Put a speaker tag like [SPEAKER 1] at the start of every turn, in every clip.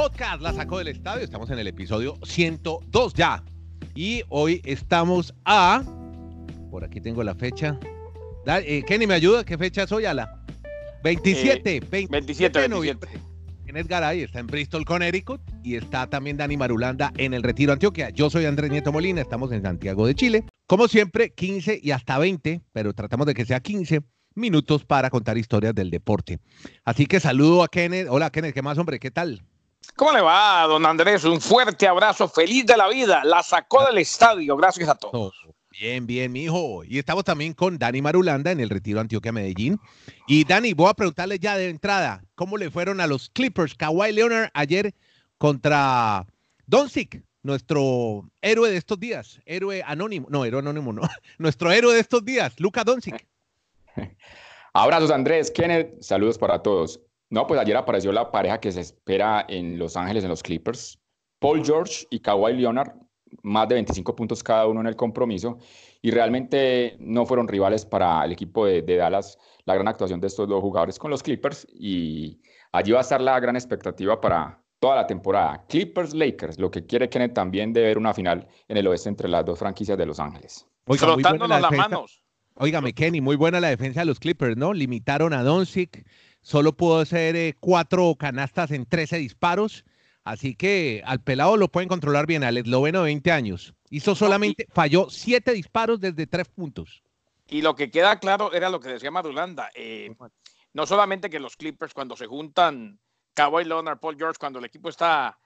[SPEAKER 1] podcast La Sacó del Estadio. Estamos en el episodio 102 ya. Y hoy estamos a. Por aquí tengo la fecha. Eh, Kenny, ¿me ayuda? ¿Qué fecha es hoy, Ala? 27, 27, de noviembre. Kenneth Garay está en Bristol, Connecticut. Y está también Dani Marulanda en el Retiro Antioquia. Yo soy Andrés Nieto Molina. Estamos en Santiago de Chile. Como siempre, 15 y hasta 20, pero tratamos de que sea 15 minutos para contar historias del deporte. Así que saludo a Kenneth. Hola, Kenneth, ¿qué más, hombre? ¿Qué tal?
[SPEAKER 2] ¿Cómo le va, don Andrés? Un fuerte abrazo, feliz de la vida. La sacó del estadio, gracias a todos.
[SPEAKER 1] Bien, bien, mijo. Y estamos también con Dani Marulanda en el Retiro Antioquia Medellín. Y Dani, voy a preguntarle ya de entrada, ¿cómo le fueron a los Clippers Kawhi Leonard ayer contra Doncic, nuestro héroe de estos días? Héroe anónimo, no, héroe anónimo, no. Nuestro héroe de estos días, Luca Doncic.
[SPEAKER 3] Abrazos, Andrés, Kenneth, saludos para todos. No, pues ayer apareció la pareja que se espera en Los Ángeles, en los Clippers. Paul George y Kawhi Leonard, más de 25 puntos cada uno en el compromiso. Y realmente no fueron rivales para el equipo de, Dallas la gran actuación de estos dos jugadores con los Clippers. Y allí va a estar la gran expectativa para toda la temporada. Clippers-Lakers, lo que quiere Kenneth también de ver una final en el oeste entre las dos franquicias de Los Ángeles.
[SPEAKER 2] Oiga, las manos.
[SPEAKER 1] Óigame, Kenny, muy buena la defensa de los Clippers, ¿no? Limitaron a Doncic solo pudo hacer eh, cuatro canastas en 13 disparos. Así que al pelado lo pueden controlar bien, al esloveno de 20 años. Hizo solamente, falló siete disparos desde tres puntos.
[SPEAKER 2] Y lo que queda claro era lo que decía Madulanda. Eh, no solamente que los Clippers cuando se juntan Kawhi Leonard, Paul George, cuando el equipo está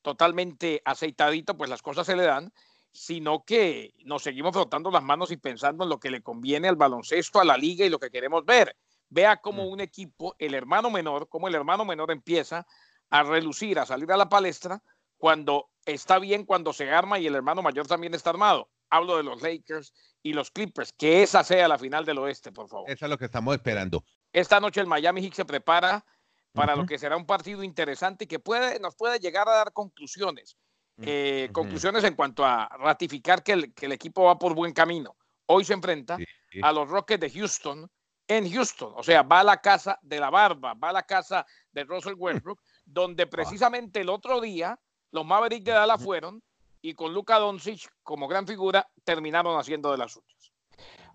[SPEAKER 2] totalmente aceitadito, pues las cosas se le dan, sino que nos seguimos frotando las manos y pensando en lo que le conviene al baloncesto, a la liga y lo que queremos ver. Vea cómo mm. un equipo, el hermano menor, cómo el hermano menor empieza a relucir, a salir a la palestra cuando está bien, cuando se arma y el hermano mayor también está armado. Hablo de los Lakers y los Clippers, que esa sea la final del oeste, por favor.
[SPEAKER 1] Eso es lo que estamos esperando.
[SPEAKER 2] Esta noche el Miami Heat se prepara para lo que será un partido interesante y que puede, nos puede llegar a dar conclusiones. Mm, eh, conclusiones en cuanto a ratificar que el, equipo va por buen camino. Hoy se enfrenta a los Rockets de Houston, en Houston. O sea, va a la casa de la barba, va a la casa de Russell Westbrook, donde precisamente el otro día los Mavericks de Dallas fueron y con Luka Doncic como gran figura terminaron haciendo de las suyas.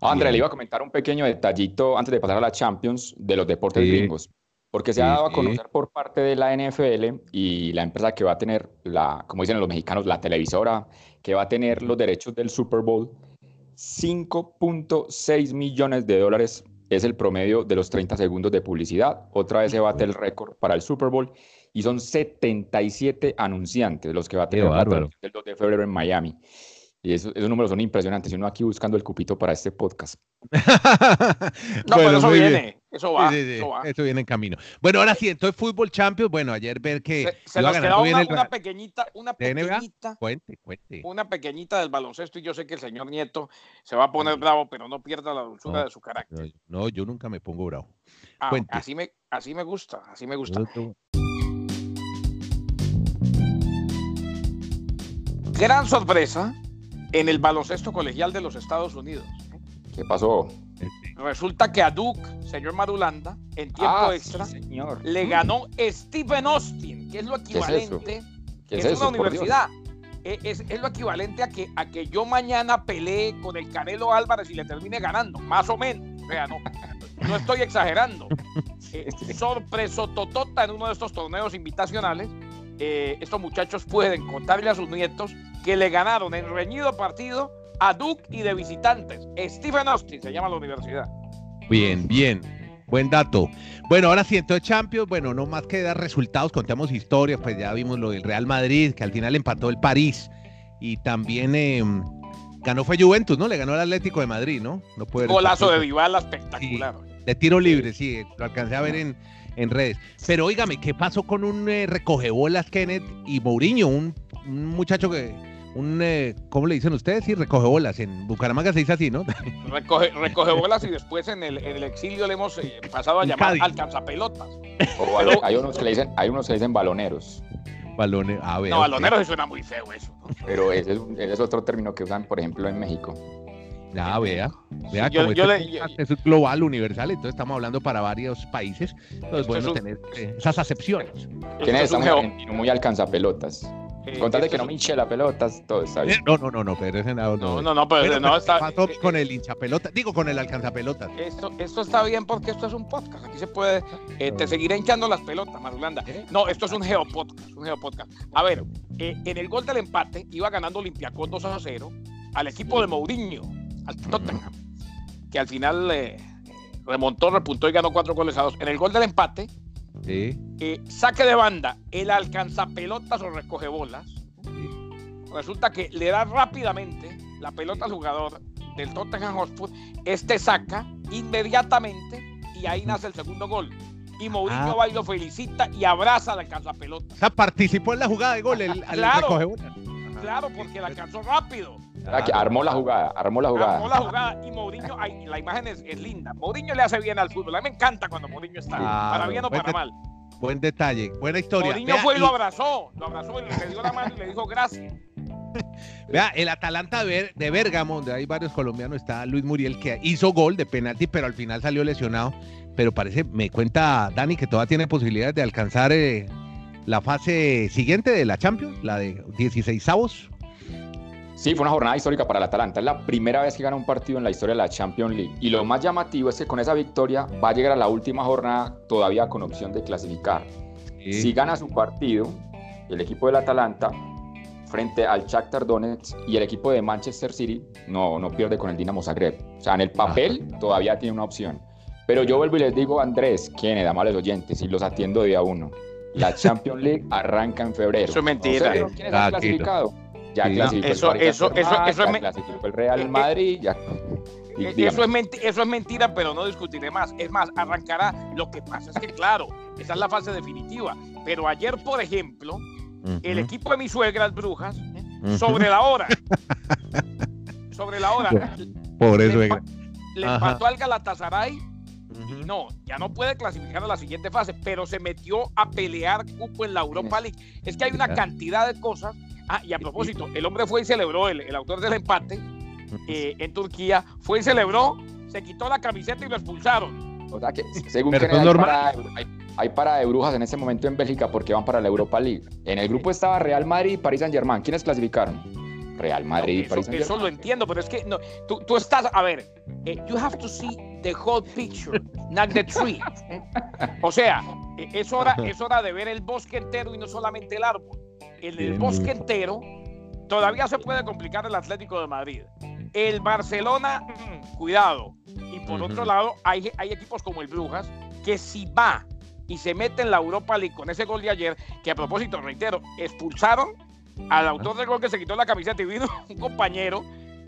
[SPEAKER 3] André, le iba a comentar un pequeño detallito antes de pasar a la Champions de los deportes gringos, porque se ha dado a conocer por parte de la NFL y la empresa que va a tener, la, como dicen los mexicanos, la televisora que va a tener los derechos del Super Bowl, 5.6 millones de dólares es el promedio de los 30 segundos de publicidad. Otra vez se bate el récord para el Super Bowl y son 77 anunciantes los que va a tener el 2 de febrero en Miami. Y esos, números son impresionantes. Y uno aquí buscando el cupito para este podcast.
[SPEAKER 2] no, pero eso viene. Eso va,
[SPEAKER 1] eso viene en camino. Bueno, ahora sí, entonces Fútbol Champions. Bueno, ayer ver que.
[SPEAKER 2] Se, nos quedó una, pequeñita, una pequeñita. Cuente, cuente. Una pequeñita del baloncesto. Y yo sé que el señor Nieto se va a poner bravo, pero no pierda la dulzura de su carácter.
[SPEAKER 1] No, yo nunca me pongo bravo.
[SPEAKER 2] Ah, así, me, así me gusta, así me gusta. Gran sorpresa en el baloncesto colegial de los Estados Unidos.
[SPEAKER 3] ¿Qué pasó?
[SPEAKER 2] Resulta que a Duke, señor Madulanda, en tiempo ah, extra, le ganó Stephen Austin, que es lo equivalente, es, una universidad. E, es, lo equivalente a que, a que yo mañana pelee con el Canelo Álvarez y le termine ganando, más o menos. O sea, no, no estoy exagerando. Eh, sorpreso totota en uno de estos torneos invitacionales. Eh, estos muchachos pueden contarle a sus nietos que le ganaron en reñido partido a Duke y de visitantes. Stephen Austin se llama la universidad.
[SPEAKER 1] Bien, bien. Buen dato. Bueno, ahora sí, entonces Champions, bueno, no más que dar resultados, contamos historias, pues ya vimos lo del Real Madrid, que al final empató el París y también em, ganó fue Juventus, ¿no? Le ganó el Atlético de Madrid, ¿no? no
[SPEAKER 2] puede Golazo de Dybala espectacular.
[SPEAKER 1] de tiro libre, sí, lo alcancé a ver en, en redes. Pero óigame, ¿qué pasó con un eh, recogebolas Kenneth y Mourinho, un muchacho que un, eh, ¿cómo le dicen ustedes? Sí, recoge bolas. En Bucaramanga se dice así, ¿no?
[SPEAKER 2] Recoge, recoge bolas y después en el, en el exilio le hemos eh, pasado a llamar alcanzapelotas.
[SPEAKER 3] hay, unos que le dicen, hay unos que dicen baloneros.
[SPEAKER 1] Baloneros, a ver.
[SPEAKER 2] No, baloneros suena muy feo eso.
[SPEAKER 3] Pero ese es, ese es, otro término que usan, por ejemplo, en México.
[SPEAKER 1] Ya, vea. Vea,
[SPEAKER 2] yo-
[SPEAKER 1] como
[SPEAKER 2] yo
[SPEAKER 1] este
[SPEAKER 2] le-
[SPEAKER 1] podcast es global, universal, entonces estamos hablando para varios países. Entonces, bueno,
[SPEAKER 2] es un-
[SPEAKER 1] tener eh, esas acepciones.
[SPEAKER 3] ¿Quién es? Estamos argentino, muy alcanzapelotas.
[SPEAKER 2] Eh,
[SPEAKER 3] Con tal de
[SPEAKER 2] esto
[SPEAKER 3] que no me hinche la pelotas, todo está
[SPEAKER 1] Eh,
[SPEAKER 3] bien.
[SPEAKER 1] No, no, no, no, pero ese no.
[SPEAKER 2] No, no, no, pero no está.
[SPEAKER 1] ¿qué pasó
[SPEAKER 2] eh,
[SPEAKER 1] con el hinchapelota, digo, con el alcanzapelotas.
[SPEAKER 2] Esto, esto está bien porque esto es un podcast. Aquí se puede. eh, te seguiré hinchando las pelotas, Marulanda.
[SPEAKER 1] ¿Eh?
[SPEAKER 2] No, esto es un geopodcast. Un geopodcast. A ver, eh, en el gol del empate iba ganando Olympiacos 2 a 0 al equipo de Mourinho, al Tottenham, que al final eh, remontó, repuntó y ganó cuatro goles a dos. En el gol del empate,
[SPEAKER 1] Sí,
[SPEAKER 2] eh, saque de banda, el alcanzapelotas o recoge bolas. Resulta que le da rápidamente la pelota al jugador del Tottenham Hotspur. Este saca inmediatamente y ahí nace el segundo gol. Y Mourinho
[SPEAKER 1] Ah.
[SPEAKER 2] va y lo felicita y abraza al alcanzapelota.
[SPEAKER 1] O sea, participó en la jugada de gol, el,
[SPEAKER 2] Claro.
[SPEAKER 1] recogebolas.
[SPEAKER 2] Claro, porque la alcanzó rápido.
[SPEAKER 3] Ah, que armó la jugada, armó la jugada.
[SPEAKER 2] Armó la jugada y Mourinho, ay, la imagen es, es linda. Mourinho le hace bien al fútbol. A mí me encanta cuando Mourinho está.
[SPEAKER 1] Claro,
[SPEAKER 2] para bien o para mal.
[SPEAKER 1] Buen detalle, buena historia.
[SPEAKER 2] Mourinho
[SPEAKER 1] Vea,
[SPEAKER 2] fue y lo abrazó. Lo abrazó y le dio la mano y le dijo gracias.
[SPEAKER 1] Vea, el Atalanta de, Bérgamo, donde hay varios colombianos, está Luis Muriel, que hizo gol de penalti, pero al final salió lesionado. Pero parece, me cuenta Dani, que todavía tiene posibilidades de alcanzar eh, la fase siguiente de la Champions, la de 16 avos.
[SPEAKER 3] Sí, fue una jornada histórica para el Atalanta. Es la primera vez que gana un partido en la historia de la Champions League. Y lo más llamativo es que con esa victoria va a llegar a la última jornada todavía con opción de clasificar. Si gana su partido, el equipo del Atalanta frente al Shakhtar Donetsk y el equipo de Manchester City no, no pierde con el Dinamo Zagreb. O sea, en el papel todavía tiene una opción. Pero yo vuelvo y les digo, Andrés, ¿quién es? Amables oyentes, y los atiendo día uno. La Champions League arranca en febrero.
[SPEAKER 2] Eso es mentira.
[SPEAKER 3] ¿No sé quiénes
[SPEAKER 1] Ah,
[SPEAKER 3] han clasificado? Ya
[SPEAKER 1] Sí.
[SPEAKER 3] clasificó
[SPEAKER 2] Eso-
[SPEAKER 3] el
[SPEAKER 2] eso- eso- es
[SPEAKER 3] ya
[SPEAKER 2] me-
[SPEAKER 3] clasificó el Real
[SPEAKER 2] Eh, eh,
[SPEAKER 3] Madrid, ya... y
[SPEAKER 2] Eh. Eso es, menti- eso es mentira, pero no discutiré más. Es más, arrancará. Lo que pasa es que, claro, esa es la fase definitiva. Pero ayer, por ejemplo, el equipo de mis suegras brujas, ¿eh? Sobre la hora, sobre la hora,
[SPEAKER 1] Por eso,
[SPEAKER 2] le, empató al Galatasaray y no, ya no puede clasificar a la siguiente fase, pero se metió a pelear cupo en la Europa League. Es que hay una cantidad de cosas. Ah, y a propósito, el hombre fue y celebró, el, el autor del empate eh, en Turquía, fue y celebró, se quitó la camiseta y lo expulsaron.
[SPEAKER 3] O sea que, según que hay, parada de- hay, hay parada de brujas en este momento en Bélgica porque van para la Europa League. En el grupo estaba Real Madrid y Paris Saint Germain. ¿Quiénes clasificaron? Real Madrid y
[SPEAKER 2] eso,
[SPEAKER 3] Paris Saint
[SPEAKER 2] eso lo
[SPEAKER 3] Germain.
[SPEAKER 2] entiendo, pero es que no, tú, tú estás, a ver, eh, you have to see the whole picture, not the tree. O sea, eh, es hora, es hora de ver el bosque entero y no solamente el árbol. En el bosque entero todavía se puede complicar el Atlético de Madrid. El Barcelona, mm, cuidado. Y por otro lado, hay, hay equipos como el Brujas que si va y se mete en la Europa League con ese gol de ayer, que a propósito, reitero, expulsaron al autor del gol que se quitó la camiseta y vino un compañero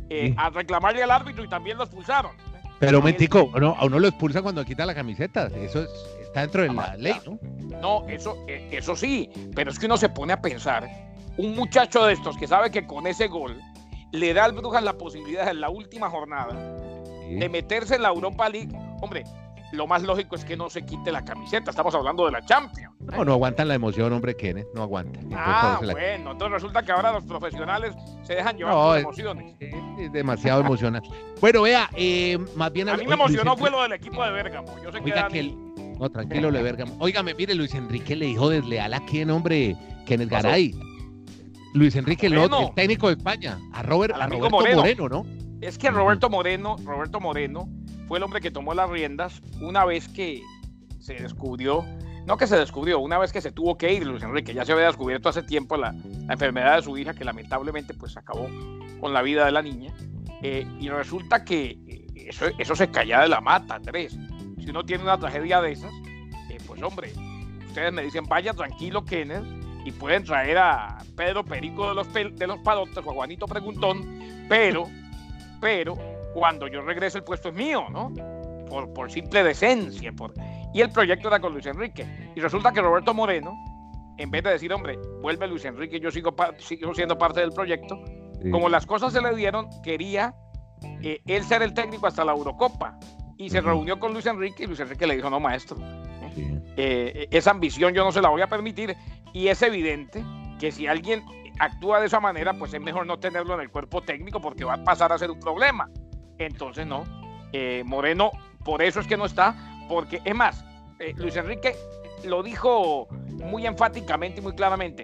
[SPEAKER 2] eh,
[SPEAKER 1] Sí.
[SPEAKER 2] a reclamarle al árbitro y también lo expulsaron.
[SPEAKER 1] Pero, mentico, no, a uno lo expulsan cuando quita la camiseta. Eso es- está dentro de la ley, ¿no?
[SPEAKER 2] No, eso, eh, eso sí, pero es que uno se pone a pensar, un muchacho de estos que sabe que con ese gol le da al Brujas la posibilidad en la última jornada
[SPEAKER 1] Sí.
[SPEAKER 2] de meterse en la Europa League, hombre, lo más lógico es que no se quite la camiseta, estamos hablando de la Champions.
[SPEAKER 1] No, no aguantan la emoción, hombre, Kenneth, no aguantan. Entonces,
[SPEAKER 2] Ah,
[SPEAKER 1] la-
[SPEAKER 2] bueno, entonces resulta que ahora los profesionales se dejan llevar
[SPEAKER 1] No,
[SPEAKER 2] por
[SPEAKER 1] es-
[SPEAKER 2] emociones.
[SPEAKER 1] Es, es demasiado emocionante. Bueno, vea, eh, más bien...
[SPEAKER 2] A mí me
[SPEAKER 1] oye, Luis
[SPEAKER 2] emocionó fue lo del equipo de Bérgamo. Yo sé que
[SPEAKER 1] Oiga,
[SPEAKER 2] Dani-
[SPEAKER 1] que el- No, tranquilo, le verga. Óigame, mire, Luis Enrique le dijo desleal a quién, hombre, Kenneth
[SPEAKER 2] pasó?
[SPEAKER 1] Garay. Luis Enrique, el, otro, el técnico de España, a, Robert, a Roberto
[SPEAKER 2] Moreno.
[SPEAKER 1] Moreno, ¿no?
[SPEAKER 2] Es que Roberto Moreno, Roberto Moreno fue el hombre que tomó las riendas una vez que se descubrió, no que se descubrió, una vez que se tuvo que ir Luis Enrique, ya se había descubierto hace tiempo la, la enfermedad de su hija que lamentablemente pues acabó con la vida de la niña eh, y resulta que eh, eso, eso se calla de la mata, Andrés. Si uno tiene una tragedia de esas, eh, pues hombre, ustedes me dicen vaya tranquilo Kenneth y pueden traer a Pedro Perico de los, Pel- de los Palotes o a Juanito Preguntón, pero pero cuando yo regrese el puesto es mío, ¿no? Por, por simple decencia. Por... Y el proyecto era con Luis Enrique. Y resulta que Roberto Moreno, en vez de decir, hombre, vuelve Luis Enrique, yo sigo, pa- sigo siendo parte del proyecto,
[SPEAKER 1] Sí.
[SPEAKER 2] como las cosas se le dieron, quería eh, él ser el técnico hasta la Eurocopa. Y se reunió con Luis Enrique y Luis Enrique le dijo, no, maestro,
[SPEAKER 1] Sí.
[SPEAKER 2] eh, esa ambición yo no se la voy a permitir y es evidente que si alguien actúa de esa manera, pues es mejor no tenerlo en el cuerpo técnico porque va a pasar a ser un problema. entonces no. Eh, Moreno, por eso es que no está, porque es más, eh, Luis Enrique lo dijo muy enfáticamente y muy claramente.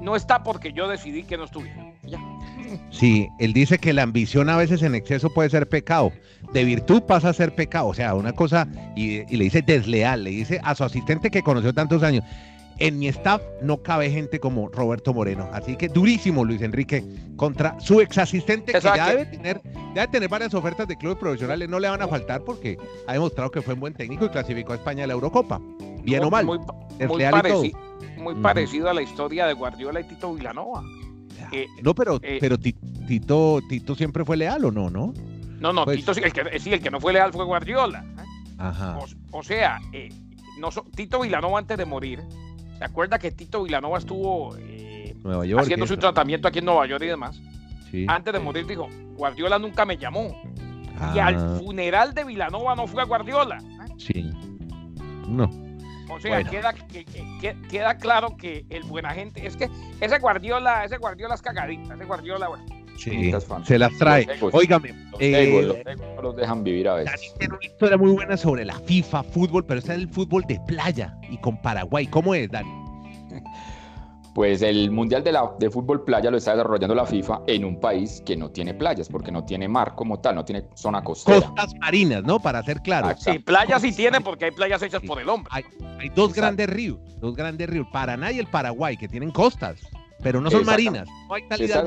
[SPEAKER 2] No está porque yo decidí que no estuviera.
[SPEAKER 1] Sí, él dice que la ambición a veces en exceso puede ser pecado. De virtud pasa a ser pecado. O sea, una cosa, y, y le dice desleal, le dice a su asistente que conoció tantos años. En mi staff no cabe gente como Roberto Moreno. Así que durísimo Luis Enrique contra su ex asistente que ya debe tener, debe tener varias ofertas de clubes profesionales. No le van a faltar porque ha demostrado que fue un buen técnico y clasificó a España a la Eurocopa. Bien
[SPEAKER 2] muy,
[SPEAKER 1] o mal.
[SPEAKER 2] Muy, muy, pareci muy parecido a la historia de Guardiola y Tito
[SPEAKER 1] Eh, no, pero, eh, pero Tito, Tito siempre fue leal o no, ¿no?
[SPEAKER 2] No, no, pues, Tito el que, sí, el que no fue leal fue Guardiola. ¿eh?
[SPEAKER 1] Ajá.
[SPEAKER 2] O, o sea, no, Tito Villanova antes de morir ¿Se acuerda que Tito Villanova estuvo eh, haciendo su tratamiento aquí en Nueva York y demás? Sí. Antes de morir dijo, Guardiola nunca me llamó. Y al ah. funeral de Villanova no fue a Guardiola.
[SPEAKER 1] Sí. No.
[SPEAKER 2] O sea, queda, que, queda claro que el buena gente, es que ese Guardiola, ese Guardiola es cagadita, ese Guardiola, bueno.
[SPEAKER 1] Sí, se las trae. Óigame.
[SPEAKER 3] Los, eh, los, los dejan vivir a veces.
[SPEAKER 1] Tiene una historia muy buena sobre la FIFA, fútbol, pero está es el fútbol de playa y con Paraguay. ¿Cómo es, Dani?
[SPEAKER 3] Pues el Mundial de, la, de Fútbol Playa lo está desarrollando la FIFA en un país que no tiene playas, porque no tiene mar como tal, no tiene zona costera.
[SPEAKER 1] Costas marinas, ¿no? Para ser claro.
[SPEAKER 2] Sí, playas sí tiene porque hay playas hechas por el hombre.
[SPEAKER 1] Hay, hay dos grandes ríos, dos grandes ríos, Paraná y el Paraguay, que tienen costas pero no son marinas. No hay
[SPEAKER 3] se, está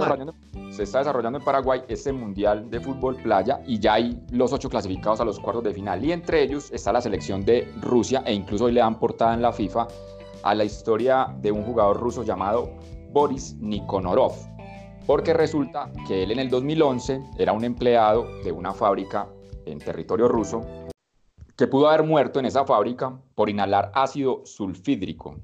[SPEAKER 3] se está desarrollando en Paraguay este Mundial de Fútbol Playa y ya hay los ocho clasificados a los cuartos de final. Y entre ellos está la selección de Rusia e incluso hoy le dan portada en la FIFA a la historia de un jugador ruso llamado Boris Nikonorov. Porque resulta que él en el 2011 era un empleado de una fábrica en territorio ruso que pudo haber muerto en esa fábrica por inhalar ácido sulfídrico.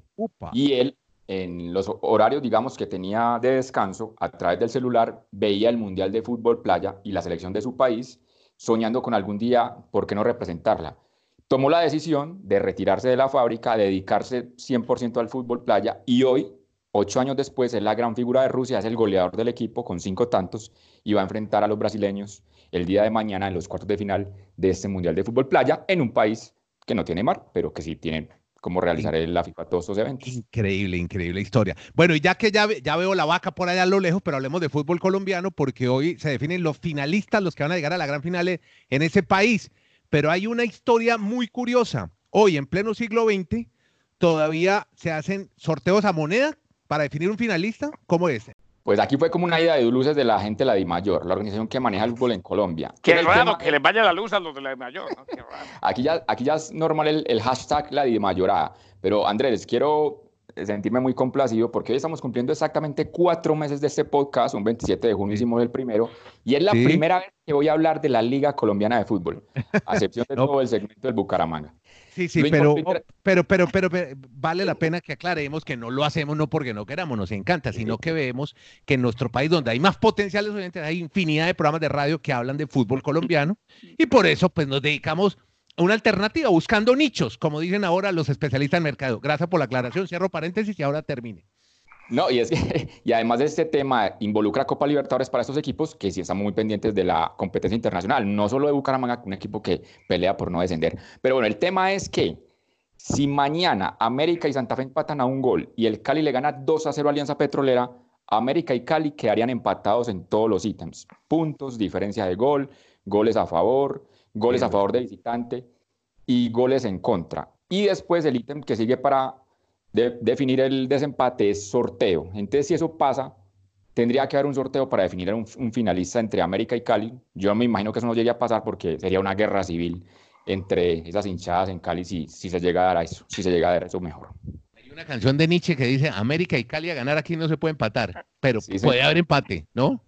[SPEAKER 3] Y él en los horarios, digamos, que tenía de descanso, a través del celular, veía el Mundial de Fútbol Playa y la selección de su país, soñando con algún día, ¿por qué no representarla? Tomó la decisión de retirarse de la fábrica, dedicarse 100% al fútbol playa y hoy, ocho años después, es la gran figura de Rusia, es el goleador del equipo con cinco tantos y va a enfrentar a los brasileños el día de mañana en los cuartos de final de este Mundial de Fútbol Playa en un país que no tiene mar, pero que sí tiene cómo realizar la FIFA todos estos eventos.
[SPEAKER 1] Increíble, increíble historia. Bueno, y ya que ya, ya veo la vaca por allá a lo lejos, pero hablemos de fútbol colombiano porque hoy se definen los finalistas, los que van a llegar a la gran final en ese país. Pero hay una historia muy curiosa. Hoy, en pleno siglo XX, todavía se hacen sorteos a moneda para definir un finalista. ¿Cómo es?
[SPEAKER 3] Pues aquí fue como una idea de luces de la gente de la DIMAYOR, la organización que maneja el fútbol en Colombia.
[SPEAKER 2] Qué raro que les vaya la luz a los de la DIMAYOR. ¿no?
[SPEAKER 3] aquí, ya, aquí ya es normal el, el hashtag la DIMAYORada. Pero Andrés, quiero sentirme muy complacido porque hoy estamos cumpliendo exactamente cuatro meses de este podcast. Un 27 de junio hicimos el primero. Y es la primera vez que voy a hablar de la Liga Colombiana de Fútbol, a excepción de todo el segmento del Bucaramanga.
[SPEAKER 1] Sí, sí, pero, pero, pero, pero, vale la pena que aclaremos que no lo hacemos no porque no queramos, nos encanta, sino que vemos que en nuestro país, donde hay más potenciales oyentes, hay infinidad de programas de radio que hablan de fútbol colombiano y por eso pues nos dedicamos una alternativa, buscando nichos, como dicen ahora los especialistas en mercado. Gracias por la aclaración, cierro paréntesis y ahora termine.
[SPEAKER 3] No, y, es además de este tema involucra Copa Libertadores para estos equipos que sí estamos muy pendientes de la competencia internacional, no solo de Bucaramanga, un equipo que pelea por no descender. Pero bueno, el tema es que si mañana América y Santa Fe empatan a un gol y el Cali le gana 2 a 0 a Alianza Petrolera, América y Cali quedarían empatados en todos los ítems. Puntos, diferencia de gol, goles a favor, goles a favor de visitante y goles en contra. Y después el ítem que sigue para de, definir el desempate es sorteo. Entonces, si eso pasa, tendría que haber un sorteo para definir un, un, finalista entre América y Cali. Yo me imagino que eso no llegue a pasar porque sería una guerra civil entre esas hinchadas en Cali si, si se llega a dar a eso, si se llega a dar eso mejor.
[SPEAKER 1] Hay una canción de Nietzsche que dice América y Cali a ganar aquí no se puede empatar, pero puede haber empate, ¿no?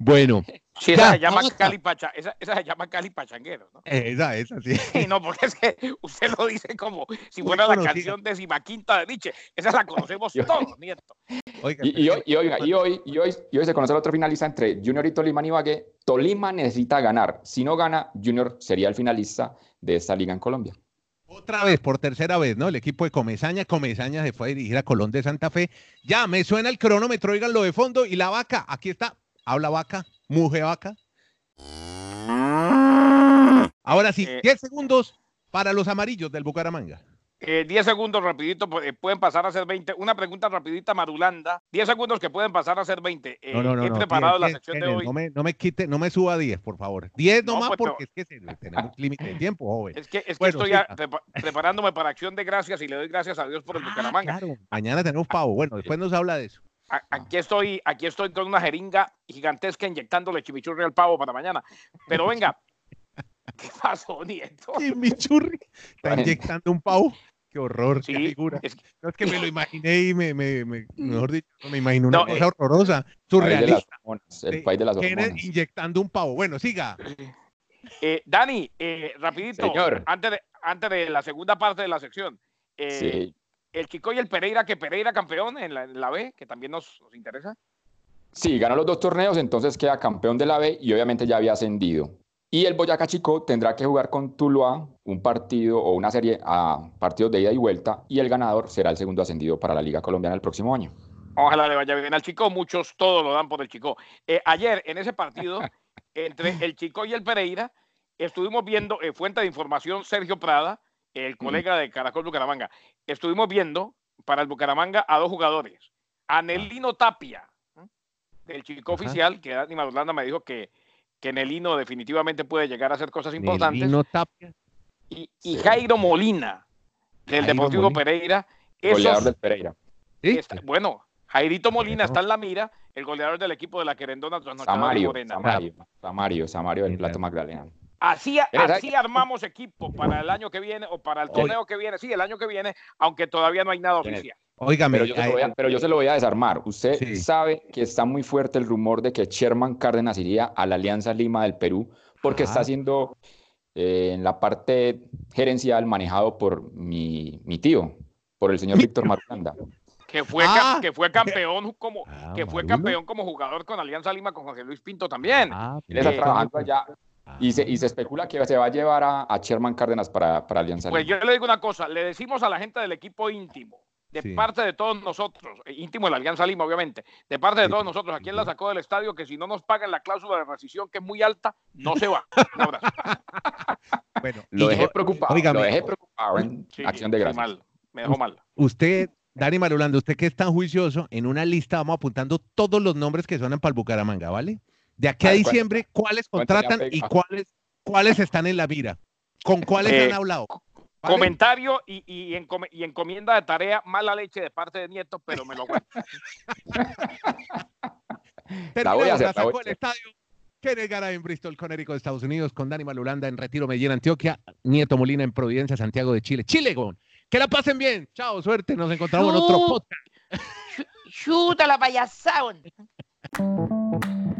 [SPEAKER 1] Bueno.
[SPEAKER 2] Sí, esa, se llama Cali Pacha, esa, esa, se llama Cali Pachanguero, ¿no?
[SPEAKER 1] Esa, esa, sí.
[SPEAKER 2] no, porque es que usted lo dice como si fuera la canción decimaquinta de Nietzsche. Esa la conocemos todos, nieto.
[SPEAKER 3] Oiga, y, y, hoy, y, oiga, y, hoy, y, hoy, y hoy se conoce el otro finalista entre Junior y Tolima Ibagué. Tolima necesita ganar. Si no gana, Junior sería el finalista de esta liga en Colombia.
[SPEAKER 1] Otra vez, por tercera vez, ¿no? El equipo de Comesaña, Comesaña se fue a dirigir a Colón de Santa Fe. Ya, me suena el cronómetro, lo de fondo. Y la vaca, aquí está, habla vaca, mujer vaca. Ahora sí,
[SPEAKER 2] Eh,
[SPEAKER 1] 10 segundos para los amarillos del Bucaramanga.
[SPEAKER 2] Eh, 10 segundos rapidito, pu- eh, pueden pasar a ser 20. Una pregunta rapidita, Marulanda. 10 segundos que pueden pasar a ser 20. Eh,
[SPEAKER 1] No, no, no.
[SPEAKER 2] he preparado
[SPEAKER 1] 10,
[SPEAKER 2] la
[SPEAKER 1] 10,
[SPEAKER 2] sección de hoy.
[SPEAKER 1] No me, no me quite, no me suba a 10, por favor. 10
[SPEAKER 2] No,
[SPEAKER 1] nomás
[SPEAKER 2] pues,
[SPEAKER 1] porque es que se- tenemos límite de tiempo, joven.
[SPEAKER 2] Es que, es que
[SPEAKER 1] Bueno,
[SPEAKER 2] estoy preparándome para acción de gracias y le doy gracias a Dios por el
[SPEAKER 1] Ah,
[SPEAKER 2] Bucaramanga.
[SPEAKER 1] claro, mañana tenemos pavo. Bueno, después nos habla de eso.
[SPEAKER 2] A- Aquí estoy, aquí estoy con una jeringa gigantesca inyectándole chimichurri al pavo para mañana. Pero venga, ¿qué pasó, Nieto?
[SPEAKER 1] Chimichurri. Está inyectando un pavo. Qué horror, qué figura.
[SPEAKER 2] es-
[SPEAKER 1] No es que me lo imaginé y me, me, me- mejor dicho, me imagino una
[SPEAKER 2] No,
[SPEAKER 1] cosa
[SPEAKER 2] eh,
[SPEAKER 1] horrorosa,
[SPEAKER 3] País de las
[SPEAKER 1] surrealista.
[SPEAKER 3] el país de las hormonas.
[SPEAKER 1] inyectando un pavo. Bueno, siga.
[SPEAKER 2] Eh, Dani, eh, rapidito,
[SPEAKER 3] Señor.
[SPEAKER 2] antes de, antes de la segunda parte de la sección. eh,
[SPEAKER 3] Sí,
[SPEAKER 2] El Chico y el Pereira, que Pereira campeón en la, en la B, que también nos, nos interesa.
[SPEAKER 3] Sí, ganó los dos torneos, entonces queda campeón de la B y obviamente ya había ascendido. Y el Boyacá Chico tendrá que jugar con Tuluá un partido o una serie a partidos de ida y vuelta y el ganador será el segundo ascendido para la Liga Colombiana el próximo año.
[SPEAKER 2] Ojalá le vaya bien al Chico, muchos todos lo dan por el Chico. Eh, ayer, en ese partido, entre el Chico y el Pereira, estuvimos viendo, eh, fuente de información, Sergio Prada, el colega de Caracol Bucaramanga, estuvimos viendo para el Bucaramanga a dos jugadores. A Nelino Tapia, del Chico
[SPEAKER 1] Ajá.
[SPEAKER 2] oficial, que Dani Madulanda me dijo que, que Nelino definitivamente puede llegar a hacer cosas importantes.
[SPEAKER 1] Nelino Tapia.
[SPEAKER 2] y, y
[SPEAKER 3] Sí.
[SPEAKER 2] Jairo Molina, del
[SPEAKER 1] Jairo
[SPEAKER 2] Deportivo
[SPEAKER 1] Molina.
[SPEAKER 2] Pereira.
[SPEAKER 3] Goleador
[SPEAKER 2] Esos,
[SPEAKER 3] del Pereira.
[SPEAKER 2] Bueno, Jairito Molina está en la mira, el goleador del equipo de la Querendona trasnochada
[SPEAKER 3] Samario,
[SPEAKER 2] Morena.
[SPEAKER 3] Samario, Samario, Samario del Plato. Magdalena.
[SPEAKER 2] Así, así armamos equipo para el año que viene o para el
[SPEAKER 1] Oye.
[SPEAKER 2] torneo que viene. Sí, el año que viene, aunque todavía no hay nada oficial.
[SPEAKER 1] Óigame,
[SPEAKER 3] Pero yo, se lo voy a, pero yo se lo voy a desarmar. Usted
[SPEAKER 1] Sí.
[SPEAKER 3] sabe que está muy fuerte el rumor de que Sherman Cárdenas iría a la Alianza Lima del Perú porque
[SPEAKER 1] Ajá.
[SPEAKER 3] está siendo eh, en la parte gerencial manejado por mi, mi tío, por el señor Víctor Marulanda.
[SPEAKER 2] Que fue,
[SPEAKER 1] Ah.
[SPEAKER 2] que fue campeón como
[SPEAKER 1] Ah,
[SPEAKER 2] que fue
[SPEAKER 1] Marulo.
[SPEAKER 2] campeón como jugador con Alianza Lima con José Luis Pinto también.
[SPEAKER 1] Ah,
[SPEAKER 3] Él está trabajando allá y se, y
[SPEAKER 1] Ah.
[SPEAKER 3] se especula que se va a llevar a, a Sherman Cárdenas para, para Alianza
[SPEAKER 2] Pues
[SPEAKER 3] Lima.
[SPEAKER 2] yo le digo una cosa, le decimos a la gente del equipo íntimo, de
[SPEAKER 1] Sí.
[SPEAKER 2] parte de todos nosotros, eh, íntimo de la Alianza Lima, obviamente, de parte de
[SPEAKER 1] Sí.
[SPEAKER 2] todos nosotros, aquí en la sacó del estadio, que si no nos pagan la cláusula de rescisión, que es muy alta, no se va. Un abrazo.
[SPEAKER 1] Bueno,
[SPEAKER 3] Lo dejé preocupado,
[SPEAKER 1] óigame.
[SPEAKER 3] lo dejé preocupado en
[SPEAKER 2] Sí,
[SPEAKER 3] acción de gracias.
[SPEAKER 2] mal, me dejó mal.
[SPEAKER 1] usted, Dani Marulanda, usted que es tan juicioso, en una lista vamos apuntando todos los nombres que suenan para el Bucaramanga, ¿vale? De aquí a
[SPEAKER 3] A ver, ¿cuál-
[SPEAKER 1] diciembre, ¿cuáles contratan y cuáles, cuáles están en la mira? ¿Con cuáles
[SPEAKER 2] Eh,
[SPEAKER 1] han hablado? ¿Vale?
[SPEAKER 2] Comentario y, y, encome- y encomienda de tarea, mala leche de parte de Nieto, pero me lo aguanto.
[SPEAKER 3] La voy
[SPEAKER 1] Terminamos
[SPEAKER 3] a hacer,
[SPEAKER 1] la
[SPEAKER 3] la hacer.
[SPEAKER 1] estadio. Kenneth Garay en Bristol, Connecticut, Estados Unidos, con Dani Malulanda en Retiro Medellín, Antioquia, Nieto Molina en Providencia, Santiago de Chile. Chile, gon. Que la pasen bien. Chao, suerte. Nos encontramos en otro podcast.
[SPEAKER 4] Chuta la payasada.